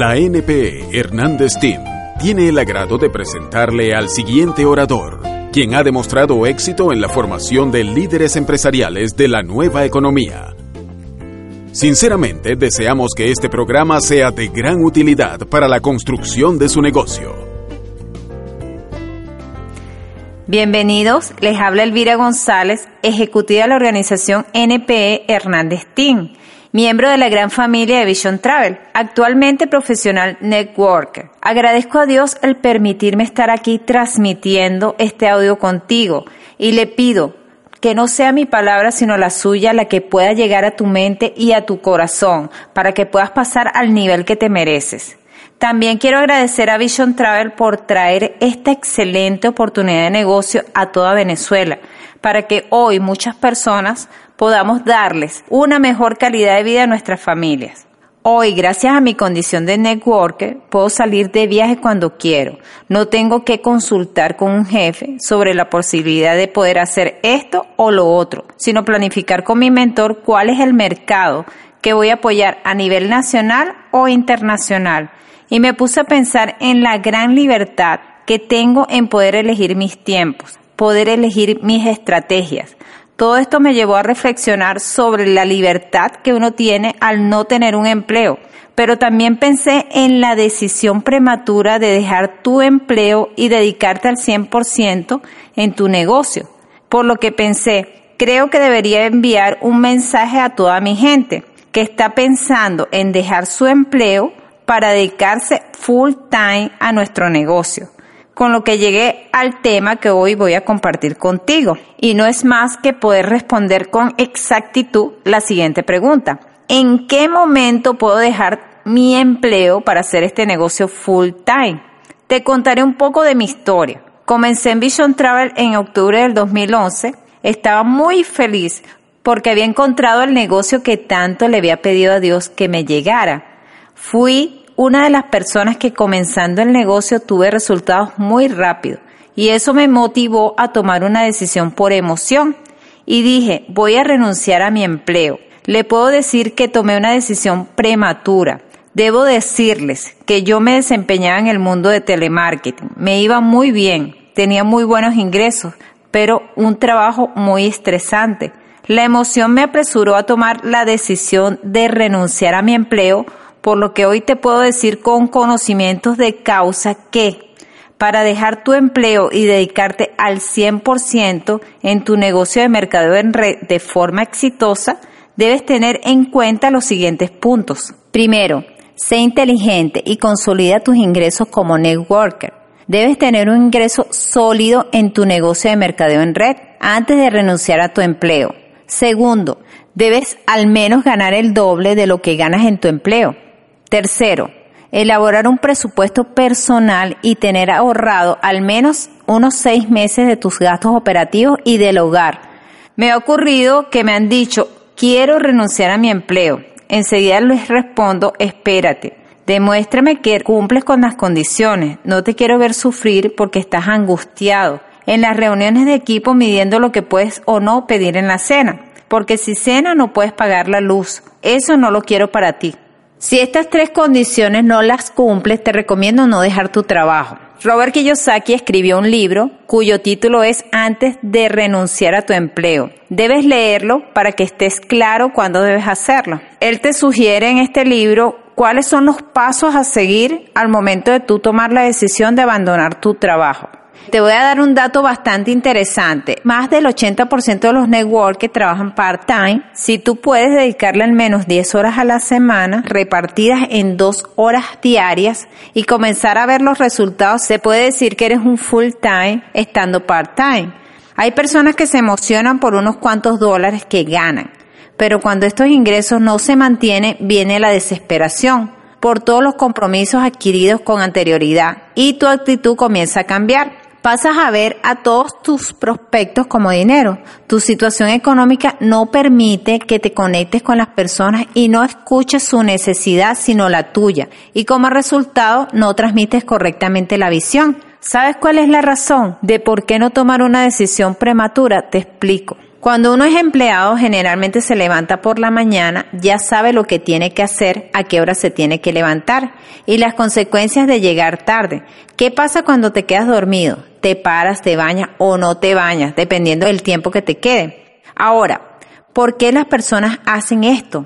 La NPE Hernández Team tiene el agrado de presentarle al siguiente orador, quien ha demostrado éxito en la formación de líderes empresariales de la nueva economía. Sinceramente, deseamos que este programa sea de gran utilidad para la construcción de su negocio. Bienvenidos, les habla Elvira González, ejecutiva de la organización NPE Hernández Team miembro de la gran familia de Vision Travel, actualmente profesional networker. Agradezco a Dios el permitirme estar aquí transmitiendo este audio contigo y le pido que no sea mi palabra sino la suya la que pueda llegar a tu mente y a tu corazón para que puedas pasar al nivel que te mereces. También quiero agradecer a Vision Travel por traer esta excelente oportunidad de negocio a toda Venezuela, para que hoy muchas personas podamos darles una mejor calidad de vida a nuestras familias. Hoy, gracias a mi condición de networker, puedo salir de viaje cuando quiero. No tengo que consultar con un jefe sobre la posibilidad de poder hacer esto o lo otro, sino planificar con mi mentor cuál es el mercado que voy a apoyar a nivel nacional o internacional. Y me puse a pensar en la gran libertad que tengo en poder elegir mis tiempos, poder elegir mis estrategias, todo esto me llevó a reflexionar sobre la libertad que uno tiene al no tener un empleo, pero también pensé en la decisión prematura de dejar tu empleo y dedicarte al 100% en tu negocio. Por lo que pensé, creo que debería enviar un mensaje a toda mi gente que está pensando en dejar su empleo para dedicarse full time a nuestro negocio con lo que llegué al tema que hoy voy a compartir contigo. Y no es más que poder responder con exactitud la siguiente pregunta. ¿En qué momento puedo dejar mi empleo para hacer este negocio full time? Te contaré un poco de mi historia. Comencé en Vision Travel en octubre del 2011. Estaba muy feliz porque había encontrado el negocio que tanto le había pedido a Dios que me llegara. Fui una de las personas que comenzando el negocio tuve resultados muy rápido y eso me motivó a tomar una decisión por emoción y dije, voy a renunciar a mi empleo. Le puedo decir que tomé una decisión prematura. Debo decirles que yo me desempeñaba en el mundo de telemarketing. Me iba muy bien, tenía muy buenos ingresos, pero un trabajo muy estresante. La emoción me apresuró a tomar la decisión de renunciar a mi empleo por lo que hoy te puedo decir con conocimientos de causa que para dejar tu empleo y dedicarte al 100% en tu negocio de mercadeo en red de forma exitosa, debes tener en cuenta los siguientes puntos. Primero, sé inteligente y consolida tus ingresos como networker. Debes tener un ingreso sólido en tu negocio de mercadeo en red antes de renunciar a tu empleo. Segundo, debes al menos ganar el doble de lo que ganas en tu empleo. Tercero, elaborar un presupuesto personal y tener ahorrado al menos unos seis meses de tus gastos operativos y del hogar. Me ha ocurrido que me han dicho, quiero renunciar a mi empleo. Enseguida les respondo, espérate, demuéstrame que cumples con las condiciones. No te quiero ver sufrir porque estás angustiado. En las reuniones de equipo midiendo lo que puedes o no pedir en la cena. Porque si cena no puedes pagar la luz. Eso no lo quiero para ti. Si estas tres condiciones no las cumples, te recomiendo no dejar tu trabajo. Robert Kiyosaki escribió un libro cuyo título es Antes de renunciar a tu empleo. Debes leerlo para que estés claro cuándo debes hacerlo. Él te sugiere en este libro cuáles son los pasos a seguir al momento de tú tomar la decisión de abandonar tu trabajo. Te voy a dar un dato bastante interesante. Más del 80% de los networks que trabajan part-time, si tú puedes dedicarle al menos 10 horas a la semana, repartidas en dos horas diarias, y comenzar a ver los resultados, se puede decir que eres un full-time estando part-time. Hay personas que se emocionan por unos cuantos dólares que ganan, pero cuando estos ingresos no se mantienen, viene la desesperación por todos los compromisos adquiridos con anterioridad y tu actitud comienza a cambiar pasas a ver a todos tus prospectos como dinero. Tu situación económica no permite que te conectes con las personas y no escuches su necesidad sino la tuya. Y como resultado no transmites correctamente la visión. ¿Sabes cuál es la razón de por qué no tomar una decisión prematura? Te explico. Cuando uno es empleado, generalmente se levanta por la mañana, ya sabe lo que tiene que hacer, a qué hora se tiene que levantar y las consecuencias de llegar tarde. ¿Qué pasa cuando te quedas dormido? Te paras, te bañas o no te bañas, dependiendo del tiempo que te quede. Ahora, ¿por qué las personas hacen esto?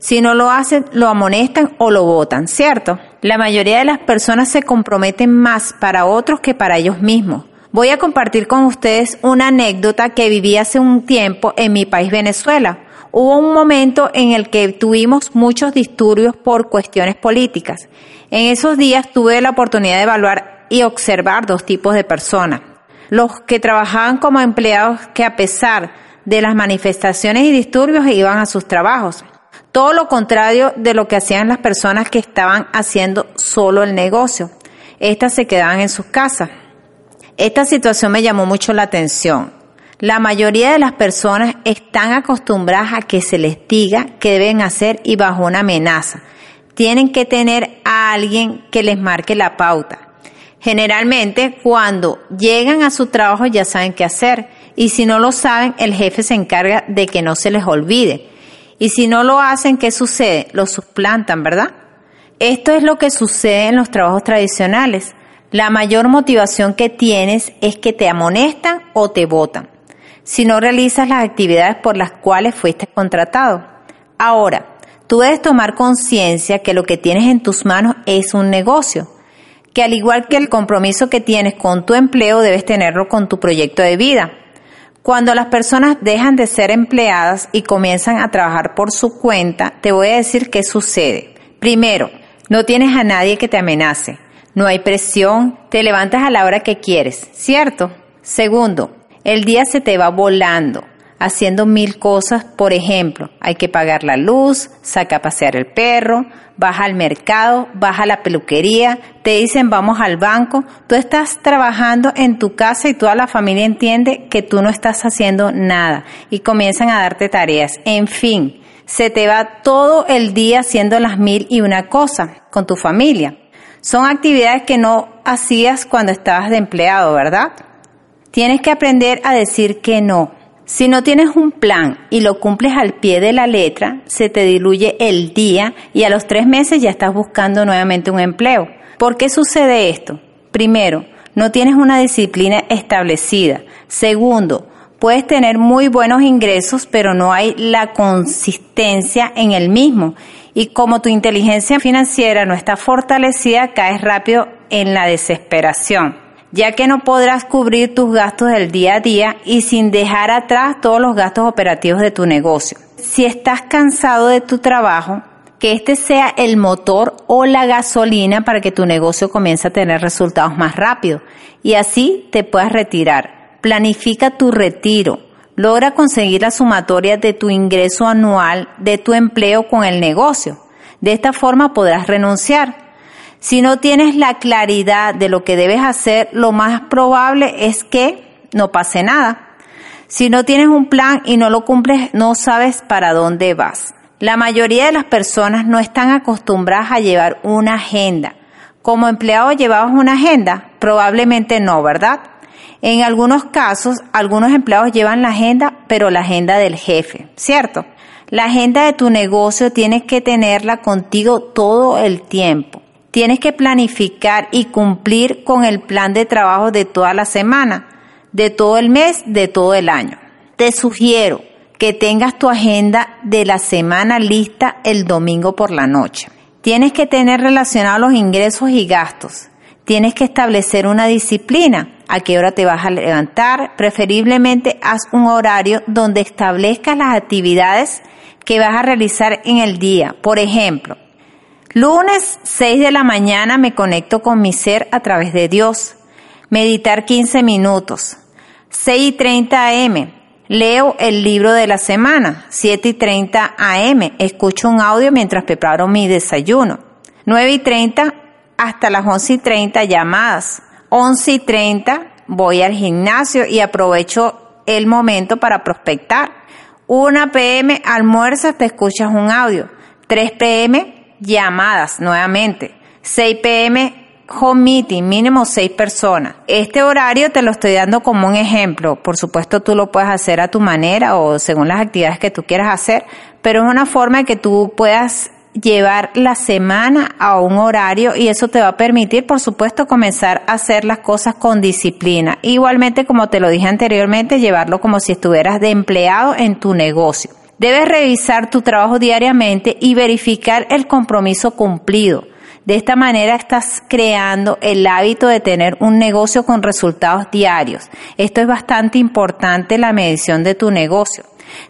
Si no lo hacen, lo amonestan o lo votan, ¿cierto? La mayoría de las personas se comprometen más para otros que para ellos mismos. Voy a compartir con ustedes una anécdota que viví hace un tiempo en mi país Venezuela. Hubo un momento en el que tuvimos muchos disturbios por cuestiones políticas. En esos días tuve la oportunidad de evaluar y observar dos tipos de personas. Los que trabajaban como empleados que a pesar de las manifestaciones y disturbios iban a sus trabajos. Todo lo contrario de lo que hacían las personas que estaban haciendo solo el negocio. Estas se quedaban en sus casas. Esta situación me llamó mucho la atención. La mayoría de las personas están acostumbradas a que se les diga qué deben hacer y bajo una amenaza. Tienen que tener a alguien que les marque la pauta. Generalmente cuando llegan a su trabajo ya saben qué hacer y si no lo saben el jefe se encarga de que no se les olvide. Y si no lo hacen, ¿qué sucede? Lo suplantan, ¿verdad? Esto es lo que sucede en los trabajos tradicionales. La mayor motivación que tienes es que te amonestan o te votan si no realizas las actividades por las cuales fuiste contratado. Ahora, tú debes tomar conciencia que lo que tienes en tus manos es un negocio, que al igual que el compromiso que tienes con tu empleo, debes tenerlo con tu proyecto de vida. Cuando las personas dejan de ser empleadas y comienzan a trabajar por su cuenta, te voy a decir qué sucede. Primero, no tienes a nadie que te amenace. No hay presión, te levantas a la hora que quieres, ¿cierto? Segundo, el día se te va volando, haciendo mil cosas, por ejemplo, hay que pagar la luz, saca a pasear el perro, baja al mercado, baja a la peluquería, te dicen vamos al banco, tú estás trabajando en tu casa y toda la familia entiende que tú no estás haciendo nada y comienzan a darte tareas. En fin, se te va todo el día haciendo las mil y una cosas con tu familia. Son actividades que no hacías cuando estabas de empleado, ¿verdad? Tienes que aprender a decir que no. Si no tienes un plan y lo cumples al pie de la letra, se te diluye el día y a los tres meses ya estás buscando nuevamente un empleo. ¿Por qué sucede esto? Primero, no tienes una disciplina establecida. Segundo, puedes tener muy buenos ingresos, pero no hay la consistencia en el mismo y como tu inteligencia financiera no está fortalecida, caes rápido en la desesperación, ya que no podrás cubrir tus gastos del día a día y sin dejar atrás todos los gastos operativos de tu negocio. Si estás cansado de tu trabajo, que este sea el motor o la gasolina para que tu negocio comience a tener resultados más rápido y así te puedas retirar. Planifica tu retiro Logra conseguir la sumatoria de tu ingreso anual de tu empleo con el negocio. De esta forma podrás renunciar. Si no tienes la claridad de lo que debes hacer, lo más probable es que no pase nada. Si no tienes un plan y no lo cumples, no sabes para dónde vas. La mayoría de las personas no están acostumbradas a llevar una agenda. Como empleado llevabas una agenda? Probablemente no, ¿verdad? En algunos casos, algunos empleados llevan la agenda, pero la agenda del jefe, ¿cierto? La agenda de tu negocio tienes que tenerla contigo todo el tiempo. Tienes que planificar y cumplir con el plan de trabajo de toda la semana, de todo el mes, de todo el año. Te sugiero que tengas tu agenda de la semana lista el domingo por la noche. Tienes que tener relacionados los ingresos y gastos. Tienes que establecer una disciplina a qué hora te vas a levantar. Preferiblemente haz un horario donde establezcas las actividades que vas a realizar en el día. Por ejemplo, lunes 6 de la mañana me conecto con mi ser a través de Dios. Meditar 15 minutos. 6 y 30 am. Leo el libro de la semana. 7 y 30 am. Escucho un audio mientras preparo mi desayuno. 9 y 30 hasta las 11 y 30 llamadas. 11 y 30 voy al gimnasio y aprovecho el momento para prospectar. 1 pm almuerzas, te escuchas un audio. 3 pm llamadas nuevamente. 6 pm home meeting, mínimo seis personas. Este horario te lo estoy dando como un ejemplo. Por supuesto, tú lo puedes hacer a tu manera o según las actividades que tú quieras hacer, pero es una forma de que tú puedas llevar la semana a un horario y eso te va a permitir, por supuesto, comenzar a hacer las cosas con disciplina. Igualmente, como te lo dije anteriormente, llevarlo como si estuvieras de empleado en tu negocio. Debes revisar tu trabajo diariamente y verificar el compromiso cumplido. De esta manera estás creando el hábito de tener un negocio con resultados diarios. Esto es bastante importante la medición de tu negocio.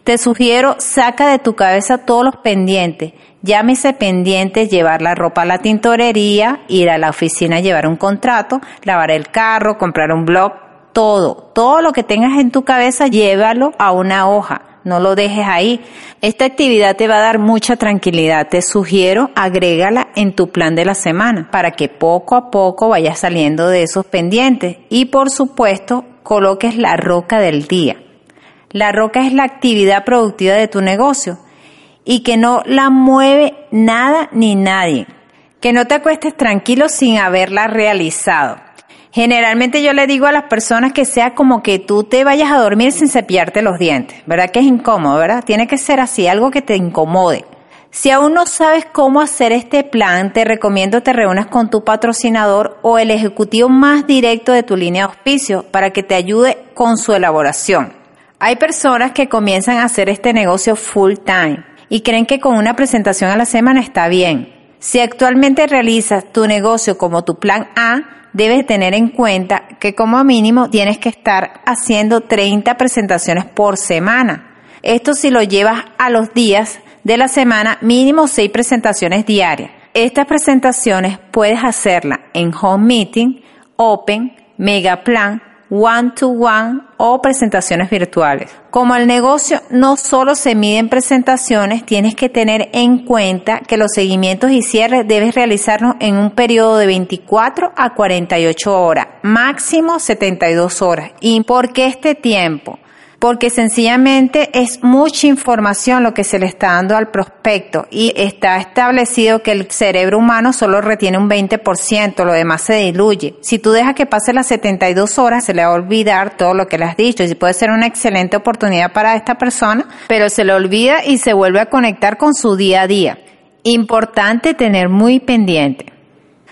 Te sugiero, saca de tu cabeza todos los pendientes. Llámese pendientes, llevar la ropa a la tintorería, ir a la oficina a llevar un contrato, lavar el carro, comprar un blog, todo. Todo lo que tengas en tu cabeza, llévalo a una hoja. No lo dejes ahí. Esta actividad te va a dar mucha tranquilidad. Te sugiero agrégala en tu plan de la semana para que poco a poco vayas saliendo de esos pendientes. Y por supuesto, coloques la roca del día. La roca es la actividad productiva de tu negocio y que no la mueve nada ni nadie. Que no te acuestes tranquilo sin haberla realizado. Generalmente yo le digo a las personas que sea como que tú te vayas a dormir sin cepillarte los dientes, ¿verdad? Que es incómodo, ¿verdad? Tiene que ser así, algo que te incomode. Si aún no sabes cómo hacer este plan, te recomiendo te reúnas con tu patrocinador o el ejecutivo más directo de tu línea de auspicio para que te ayude con su elaboración. Hay personas que comienzan a hacer este negocio full time y creen que con una presentación a la semana está bien. Si actualmente realizas tu negocio como tu plan A, debes tener en cuenta que como mínimo tienes que estar haciendo 30 presentaciones por semana. Esto si lo llevas a los días de la semana, mínimo 6 presentaciones diarias. Estas presentaciones puedes hacerlas en home meeting, open, mega plan, one-to-one o presentaciones virtuales. Como el negocio no solo se mide en presentaciones, tienes que tener en cuenta que los seguimientos y cierres debes realizarlos en un periodo de 24 a 48 horas, máximo 72 horas. ¿Y por qué este tiempo? Porque sencillamente es mucha información lo que se le está dando al prospecto y está establecido que el cerebro humano solo retiene un 20%, lo demás se diluye. Si tú dejas que pase las 72 horas, se le va a olvidar todo lo que le has dicho y puede ser una excelente oportunidad para esta persona, pero se le olvida y se vuelve a conectar con su día a día. Importante tener muy pendiente.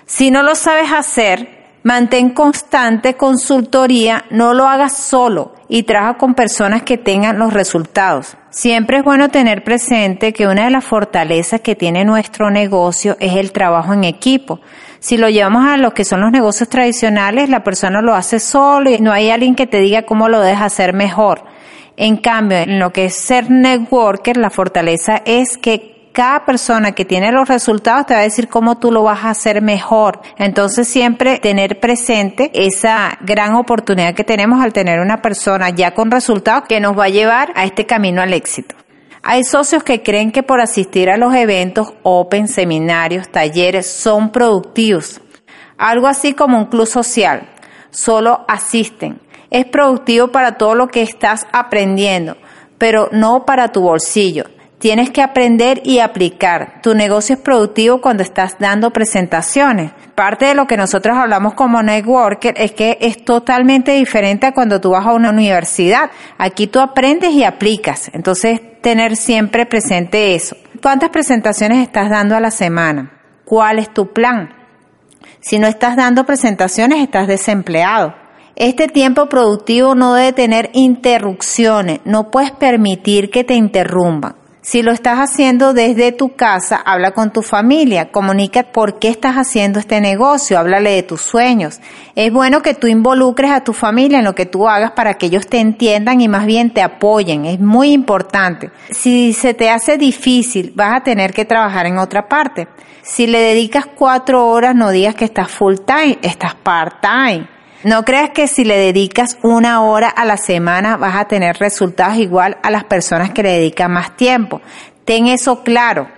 Si no lo sabes hacer, Mantén constante consultoría, no lo hagas solo y trabaja con personas que tengan los resultados. Siempre es bueno tener presente que una de las fortalezas que tiene nuestro negocio es el trabajo en equipo. Si lo llevamos a lo que son los negocios tradicionales, la persona lo hace solo y no hay alguien que te diga cómo lo deja hacer mejor. En cambio, en lo que es ser networker, la fortaleza es que cada persona que tiene los resultados te va a decir cómo tú lo vas a hacer mejor. Entonces siempre tener presente esa gran oportunidad que tenemos al tener una persona ya con resultados que nos va a llevar a este camino al éxito. Hay socios que creen que por asistir a los eventos, open, seminarios, talleres, son productivos. Algo así como un club social. Solo asisten. Es productivo para todo lo que estás aprendiendo, pero no para tu bolsillo. Tienes que aprender y aplicar. Tu negocio es productivo cuando estás dando presentaciones. Parte de lo que nosotros hablamos como networker es que es totalmente diferente a cuando tú vas a una universidad. Aquí tú aprendes y aplicas. Entonces, tener siempre presente eso. ¿Cuántas presentaciones estás dando a la semana? ¿Cuál es tu plan? Si no estás dando presentaciones, estás desempleado. Este tiempo productivo no debe tener interrupciones. No puedes permitir que te interrumpan. Si lo estás haciendo desde tu casa, habla con tu familia, comunica por qué estás haciendo este negocio, háblale de tus sueños. Es bueno que tú involucres a tu familia en lo que tú hagas para que ellos te entiendan y más bien te apoyen. Es muy importante. Si se te hace difícil, vas a tener que trabajar en otra parte. Si le dedicas cuatro horas, no digas que estás full time, estás part time. No creas que si le dedicas una hora a la semana vas a tener resultados igual a las personas que le dedican más tiempo. Ten eso claro.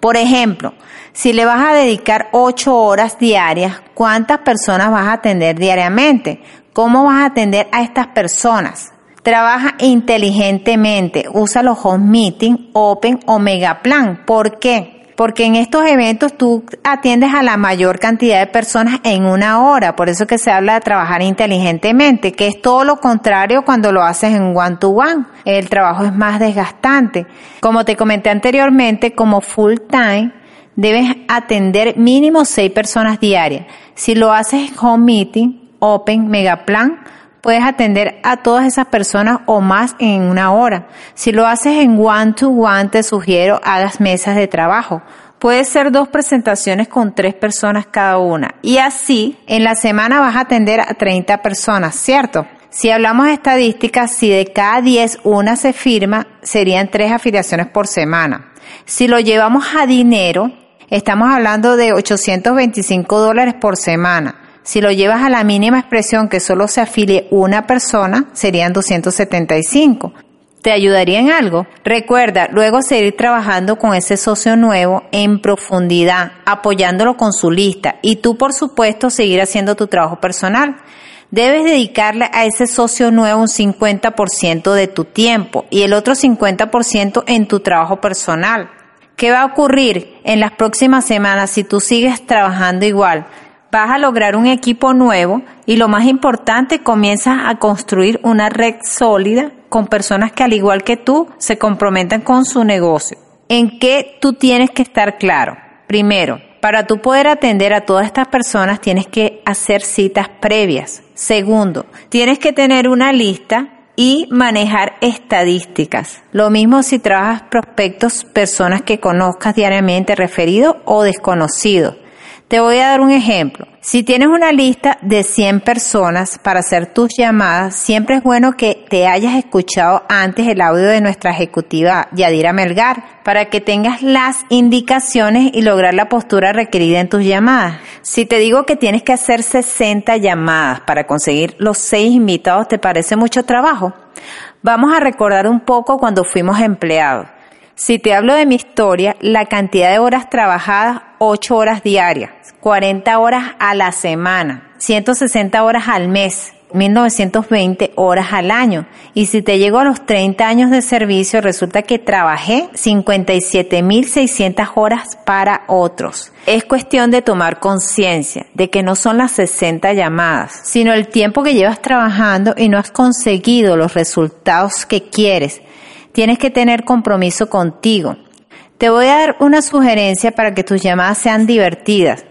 Por ejemplo, si le vas a dedicar ocho horas diarias, ¿cuántas personas vas a atender diariamente? ¿Cómo vas a atender a estas personas? Trabaja inteligentemente, usa los home meeting, open o mega plan. ¿Por qué? Porque en estos eventos tú atiendes a la mayor cantidad de personas en una hora, por eso que se habla de trabajar inteligentemente, que es todo lo contrario cuando lo haces en one to one. El trabajo es más desgastante. Como te comenté anteriormente, como full time, debes atender mínimo seis personas diarias. Si lo haces en home meeting, open, megaplan, puedes atender a todas esas personas o más en una hora. Si lo haces en one to one, te sugiero hagas mesas de trabajo. Puede ser dos presentaciones con tres personas cada una. Y así, en la semana vas a atender a 30 personas, ¿cierto? Si hablamos de estadísticas, si de cada 10 una se firma, serían tres afiliaciones por semana. Si lo llevamos a dinero, estamos hablando de 825 dólares por semana. Si lo llevas a la mínima expresión que solo se afilie una persona, serían 275. ¿Te ayudaría en algo? Recuerda luego seguir trabajando con ese socio nuevo en profundidad, apoyándolo con su lista y tú por supuesto seguir haciendo tu trabajo personal. Debes dedicarle a ese socio nuevo un 50% de tu tiempo y el otro 50% en tu trabajo personal. ¿Qué va a ocurrir en las próximas semanas si tú sigues trabajando igual? Vas a lograr un equipo nuevo y lo más importante, comienzas a construir una red sólida con personas que al igual que tú se comprometen con su negocio. ¿En qué tú tienes que estar claro? Primero, para tú poder atender a todas estas personas tienes que hacer citas previas. Segundo, tienes que tener una lista y manejar estadísticas. Lo mismo si trabajas prospectos, personas que conozcas diariamente, referidos o desconocidos. Te voy a dar un ejemplo. Si tienes una lista de 100 personas para hacer tus llamadas, siempre es bueno que te hayas escuchado antes el audio de nuestra ejecutiva Yadira Melgar para que tengas las indicaciones y lograr la postura requerida en tus llamadas. Si te digo que tienes que hacer 60 llamadas para conseguir los 6 invitados, ¿te parece mucho trabajo? Vamos a recordar un poco cuando fuimos empleados. Si te hablo de mi historia, la cantidad de horas trabajadas, 8 horas diarias, 40 horas a la semana, 160 horas al mes, 1920 horas al año. Y si te llego a los 30 años de servicio, resulta que trabajé 57.600 horas para otros. Es cuestión de tomar conciencia de que no son las 60 llamadas, sino el tiempo que llevas trabajando y no has conseguido los resultados que quieres Tienes que tener compromiso contigo. Te voy a dar una sugerencia para que tus llamadas sean divertidas.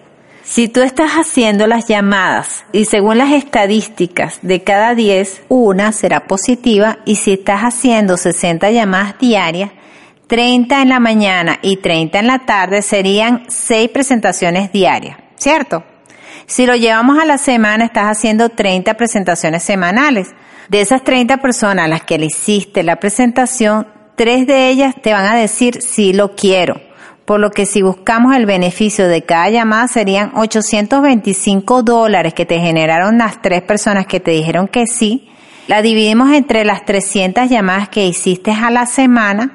Si tú estás haciendo las llamadas y según las estadísticas de cada 10, una será positiva y si estás haciendo 60 llamadas diarias, 30 en la mañana y 30 en la tarde serían 6 presentaciones diarias, ¿cierto? Si lo llevamos a la semana, estás haciendo 30 presentaciones semanales. De esas 30 personas a las que le hiciste la presentación, tres de ellas te van a decir sí lo quiero. Por lo que si buscamos el beneficio de cada llamada serían 825 dólares que te generaron las tres personas que te dijeron que sí. La dividimos entre las 300 llamadas que hiciste a la semana.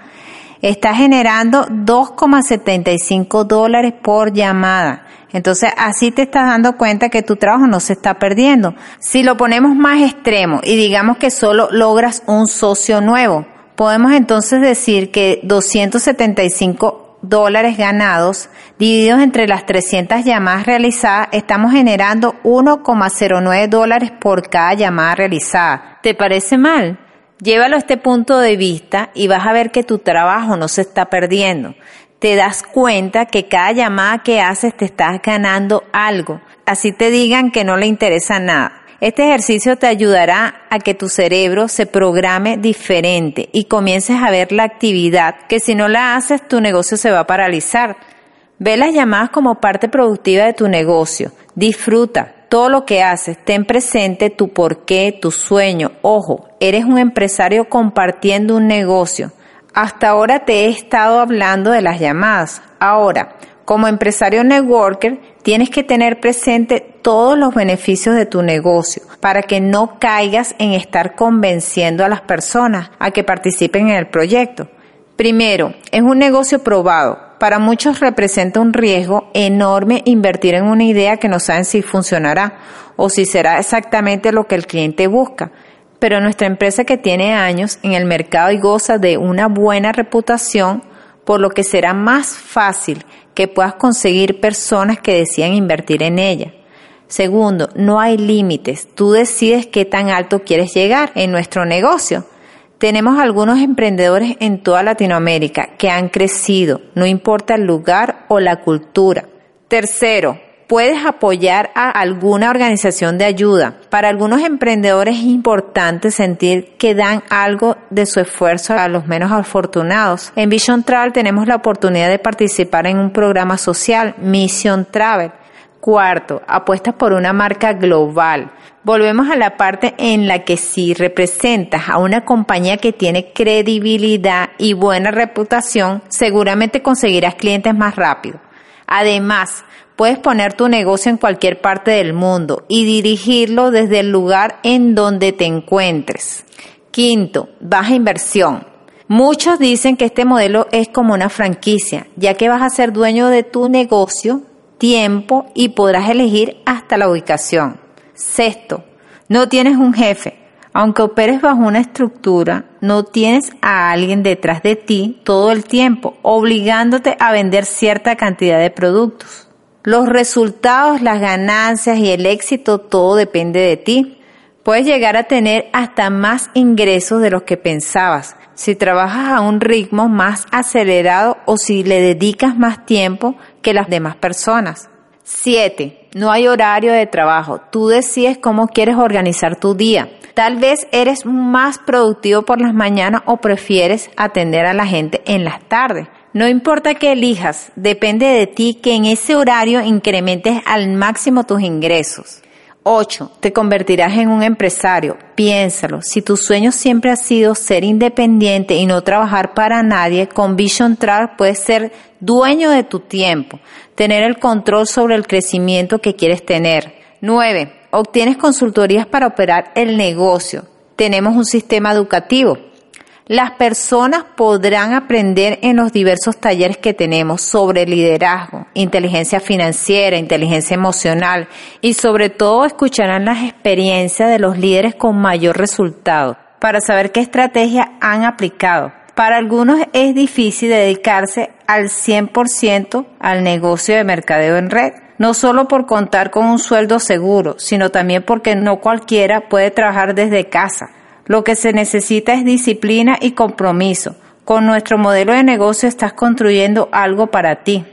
Está generando 2,75 dólares por llamada. Entonces así te estás dando cuenta que tu trabajo no se está perdiendo. Si lo ponemos más extremo y digamos que solo logras un socio nuevo, podemos entonces decir que 275 dólares ganados divididos entre las 300 llamadas realizadas, estamos generando 1,09 dólares por cada llamada realizada. ¿Te parece mal? Llévalo a este punto de vista y vas a ver que tu trabajo no se está perdiendo te das cuenta que cada llamada que haces te estás ganando algo. Así te digan que no le interesa nada. Este ejercicio te ayudará a que tu cerebro se programe diferente y comiences a ver la actividad que si no la haces tu negocio se va a paralizar. Ve las llamadas como parte productiva de tu negocio. Disfruta todo lo que haces. Ten presente tu porqué, tu sueño. Ojo, eres un empresario compartiendo un negocio. Hasta ahora te he estado hablando de las llamadas. Ahora, como empresario networker, tienes que tener presente todos los beneficios de tu negocio para que no caigas en estar convenciendo a las personas a que participen en el proyecto. Primero, es un negocio probado. Para muchos representa un riesgo enorme invertir en una idea que no saben si funcionará o si será exactamente lo que el cliente busca pero nuestra empresa que tiene años en el mercado y goza de una buena reputación, por lo que será más fácil que puedas conseguir personas que decidan invertir en ella. Segundo, no hay límites. Tú decides qué tan alto quieres llegar en nuestro negocio. Tenemos algunos emprendedores en toda Latinoamérica que han crecido, no importa el lugar o la cultura. Tercero, puedes apoyar a alguna organización de ayuda. Para algunos emprendedores es importante sentir que dan algo de su esfuerzo a los menos afortunados. En Vision Travel tenemos la oportunidad de participar en un programa social, Mission Travel. Cuarto, apuestas por una marca global. Volvemos a la parte en la que si representas a una compañía que tiene credibilidad y buena reputación, seguramente conseguirás clientes más rápido. Además, Puedes poner tu negocio en cualquier parte del mundo y dirigirlo desde el lugar en donde te encuentres. Quinto, baja inversión. Muchos dicen que este modelo es como una franquicia, ya que vas a ser dueño de tu negocio, tiempo y podrás elegir hasta la ubicación. Sexto, no tienes un jefe. Aunque operes bajo una estructura, no tienes a alguien detrás de ti todo el tiempo, obligándote a vender cierta cantidad de productos. Los resultados, las ganancias y el éxito, todo depende de ti. Puedes llegar a tener hasta más ingresos de los que pensabas si trabajas a un ritmo más acelerado o si le dedicas más tiempo que las demás personas. 7. No hay horario de trabajo. Tú decides cómo quieres organizar tu día. Tal vez eres más productivo por las mañanas o prefieres atender a la gente en las tardes. No importa qué elijas, depende de ti que en ese horario incrementes al máximo tus ingresos. 8. Te convertirás en un empresario. Piénsalo. Si tu sueño siempre ha sido ser independiente y no trabajar para nadie, con Vision Travel puedes ser dueño de tu tiempo, tener el control sobre el crecimiento que quieres tener. 9. Obtienes consultorías para operar el negocio. Tenemos un sistema educativo las personas podrán aprender en los diversos talleres que tenemos sobre liderazgo, inteligencia financiera, inteligencia emocional y sobre todo escucharán las experiencias de los líderes con mayor resultado para saber qué estrategia han aplicado. Para algunos es difícil dedicarse al 100% al negocio de mercadeo en red, no solo por contar con un sueldo seguro, sino también porque no cualquiera puede trabajar desde casa lo que se necesita es disciplina y compromiso. Con nuestro modelo de negocio estás construyendo algo para ti.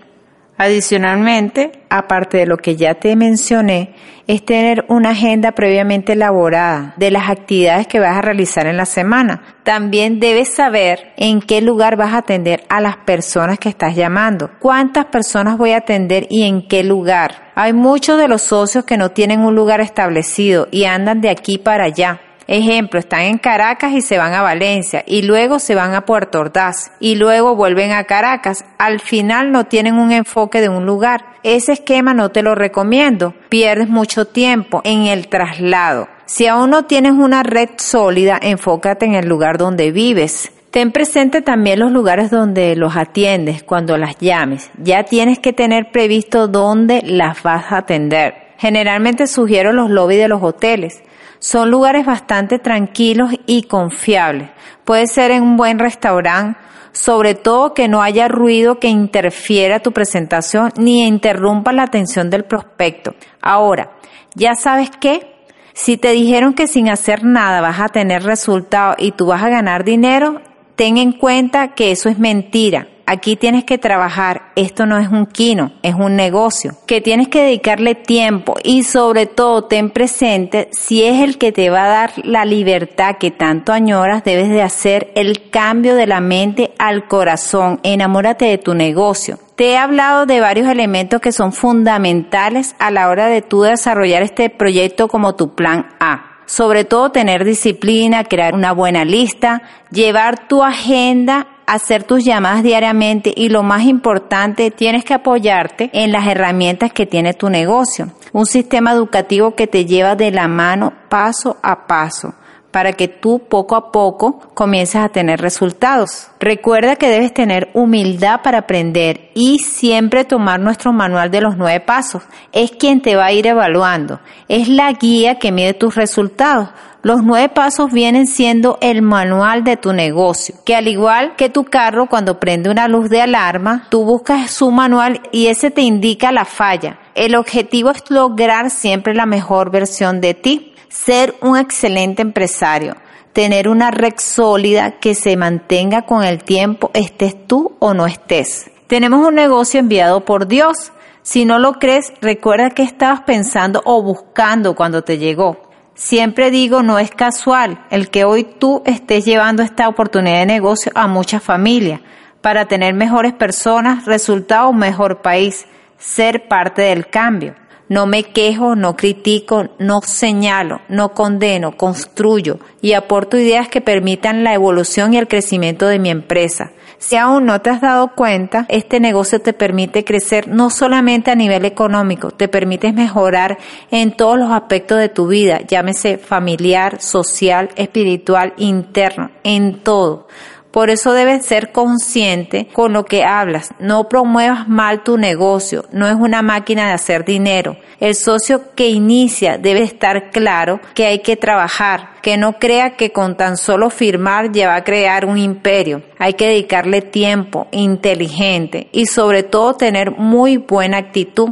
Adicionalmente, aparte de lo que ya te mencioné, es tener una agenda previamente elaborada de las actividades que vas a realizar en la semana. También debes saber en qué lugar vas a atender a las personas que estás llamando. ¿Cuántas personas voy a atender y en qué lugar? Hay muchos de los socios que no tienen un lugar establecido y andan de aquí para allá. Ejemplo, están en Caracas y se van a Valencia y luego se van a Puerto Ordaz y luego vuelven a Caracas. Al final no tienen un enfoque de un lugar. Ese esquema no te lo recomiendo. Pierdes mucho tiempo en el traslado. Si aún no tienes una red sólida, enfócate en el lugar donde vives. Ten presente también los lugares donde los atiendes cuando las llames. Ya tienes que tener previsto dónde las vas a atender. Generalmente sugiero los lobbies de los hoteles. Son lugares bastante tranquilos y confiables. Puede ser en un buen restaurante, sobre todo que no haya ruido que interfiera tu presentación ni interrumpa la atención del prospecto. Ahora, ¿ya sabes qué? Si te dijeron que sin hacer nada vas a tener resultados y tú vas a ganar dinero, ten en cuenta que eso es mentira aquí tienes que trabajar, esto no es un quino, es un negocio, que tienes que dedicarle tiempo y sobre todo ten presente si es el que te va a dar la libertad que tanto añoras, debes de hacer el cambio de la mente al corazón, enamórate de tu negocio. Te he hablado de varios elementos que son fundamentales a la hora de tú desarrollar este proyecto como tu plan A. Sobre todo tener disciplina, crear una buena lista, llevar tu agenda hacer tus llamadas diariamente y lo más importante, tienes que apoyarte en las herramientas que tiene tu negocio. Un sistema educativo que te lleva de la mano paso a paso para que tú poco a poco comiences a tener resultados. Recuerda que debes tener humildad para aprender y siempre tomar nuestro manual de los nueve pasos. Es quien te va a ir evaluando. Es la guía que mide tus resultados. Los nueve pasos vienen siendo el manual de tu negocio, que al igual que tu carro cuando prende una luz de alarma, tú buscas su manual y ese te indica la falla. El objetivo es lograr siempre la mejor versión de ti ser un excelente empresario, tener una red sólida que se mantenga con el tiempo, estés tú o no estés. Tenemos un negocio enviado por Dios. Si no lo crees, recuerda que estabas pensando o buscando cuando te llegó. Siempre digo, no es casual el que hoy tú estés llevando esta oportunidad de negocio a muchas familias para tener mejores personas, resultados, mejor país, ser parte del cambio. No me quejo, no critico, no señalo, no condeno, construyo y aporto ideas que permitan la evolución y el crecimiento de mi empresa. Si aún no te has dado cuenta, este negocio te permite crecer no solamente a nivel económico, te permite mejorar en todos los aspectos de tu vida, llámese familiar, social, espiritual, interno, en todo. Por eso debes ser consciente con lo que hablas. No promuevas mal tu negocio. No es una máquina de hacer dinero. El socio que inicia debe estar claro que hay que trabajar, que no crea que con tan solo firmar ya va a crear un imperio. Hay que dedicarle tiempo, inteligente y sobre todo tener muy buena actitud.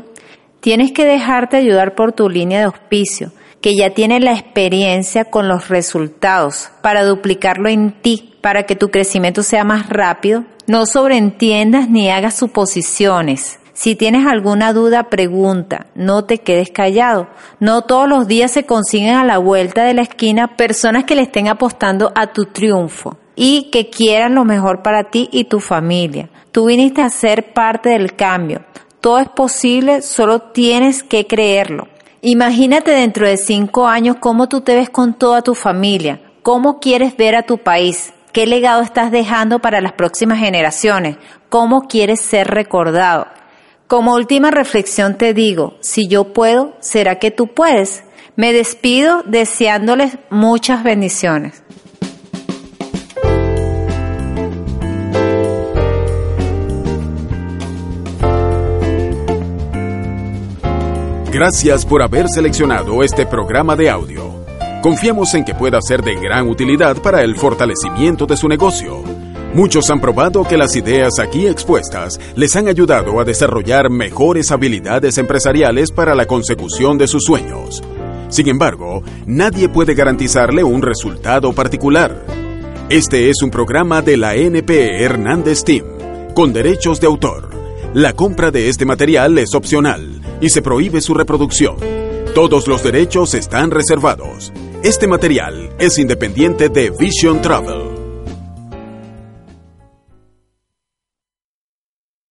Tienes que dejarte ayudar por tu línea de auspicio que ya tiene la experiencia con los resultados para duplicarlo en ti, para que tu crecimiento sea más rápido. No sobreentiendas ni hagas suposiciones. Si tienes alguna duda, pregunta, no te quedes callado. No todos los días se consiguen a la vuelta de la esquina personas que le estén apostando a tu triunfo y que quieran lo mejor para ti y tu familia. Tú viniste a ser parte del cambio. Todo es posible, solo tienes que creerlo. Imagínate dentro de cinco años cómo tú te ves con toda tu familia, cómo quieres ver a tu país, qué legado estás dejando para las próximas generaciones, cómo quieres ser recordado. Como última reflexión te digo, si yo puedo, ¿será que tú puedes? Me despido deseándoles muchas bendiciones. Gracias por haber seleccionado este programa de audio. Confiamos en que pueda ser de gran utilidad para el fortalecimiento de su negocio. Muchos han probado que las ideas aquí expuestas les han ayudado a desarrollar mejores habilidades empresariales para la consecución de sus sueños. Sin embargo, nadie puede garantizarle un resultado particular. Este es un programa de la NP Hernández Team, con derechos de autor. La compra de este material es opcional y se prohíbe su reproducción. Todos los derechos están reservados. Este material es independiente de Vision Travel.